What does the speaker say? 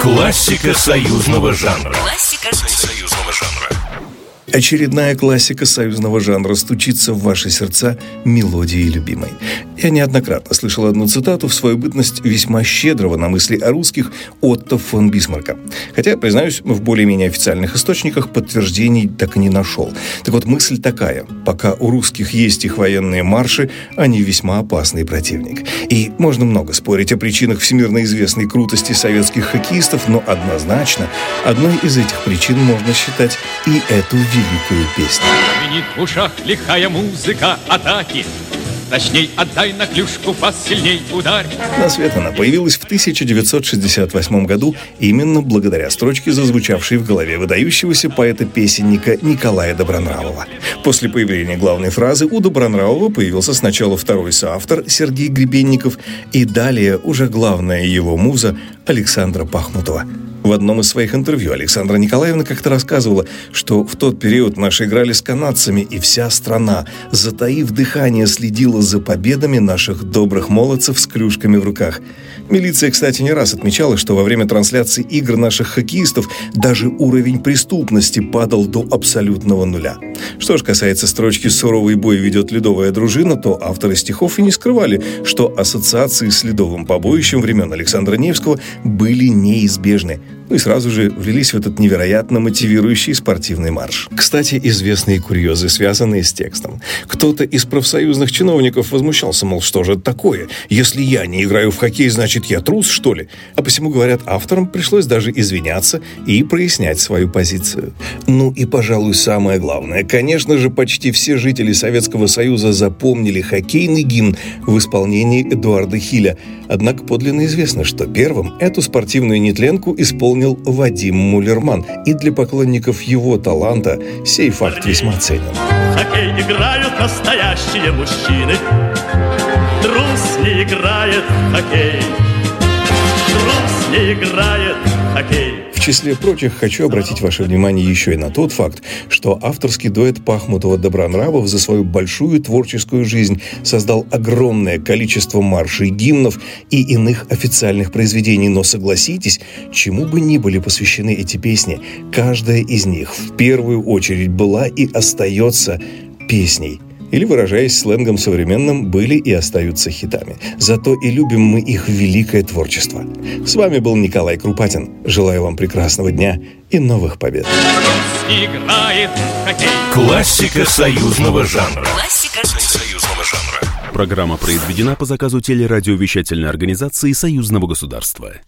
Классика союзного жанра. Классика союзного жанра. Очередная классика союзного жанра стучится в ваши сердца мелодией любимой. Я неоднократно слышал одну цитату в свою бытность весьма щедрого на мысли о русских Отто фон Бисмарка. Хотя, признаюсь, в более-менее официальных источниках подтверждений так и не нашел. Так вот, мысль такая. Пока у русских есть их военные марши, они весьма опасный противник. И можно много спорить о причинах всемирно известной крутости советских хоккеистов, но однозначно одной из этих причин можно считать и эту великую песню. В ушах лихая музыка атаки. Точней, отдай на клюшку, посильней ударь. На свет она появилась в 1968 году именно благодаря строчке, зазвучавшей в голове выдающегося поэта-песенника Николая Добронравова. После появления главной фразы у Добронравова появился сначала второй соавтор Сергей Гребенников и далее уже главная его муза Александра Пахмутова. В одном из своих интервью Александра Николаевна как-то рассказывала, что в тот период наши играли с канадцами, и вся страна, затаив дыхание, следила за победами наших добрых молодцев с клюшками в руках. Милиция, кстати, не раз отмечала, что во время трансляции игр наших хоккеистов даже уровень преступности падал до абсолютного нуля. Что же касается строчки «Суровый бой ведет ледовая дружина», то авторы стихов и не скрывали, что ассоциации с ледовым побоищем времен Александра Невского были неизбежны ну и сразу же влились в этот невероятно мотивирующий спортивный марш. Кстати, известные курьезы, связанные с текстом. Кто-то из профсоюзных чиновников возмущался, мол, что же это такое? Если я не играю в хоккей, значит, я трус, что ли? А посему, говорят, авторам пришлось даже извиняться и прояснять свою позицию. Ну и, пожалуй, самое главное. Конечно же, почти все жители Советского Союза запомнили хоккейный гимн в исполнении Эдуарда Хиля. Однако подлинно известно, что первым эту спортивную нетленку исполнил исполнил Вадим Мулерман, и для поклонников его таланта сей факт весьма ценен. Хоккей играют настоящие мужчины. Трус не играет в хоккей. Трус не играет в хоккей. В числе прочих хочу обратить ваше внимание еще и на тот факт, что авторский дуэт Пахмутова-Добронравов за свою большую творческую жизнь создал огромное количество маршей, гимнов и иных официальных произведений. Но согласитесь, чему бы ни были посвящены эти песни, каждая из них в первую очередь была и остается песней – или, выражаясь сленгом современным, были и остаются хитами. Зато и любим мы их великое творчество. С вами был Николай Крупатин. Желаю вам прекрасного дня и новых побед. Классика союзного жанра. Классика союзного жанра. Программа произведена по заказу телерадиовещательной организации Союзного государства.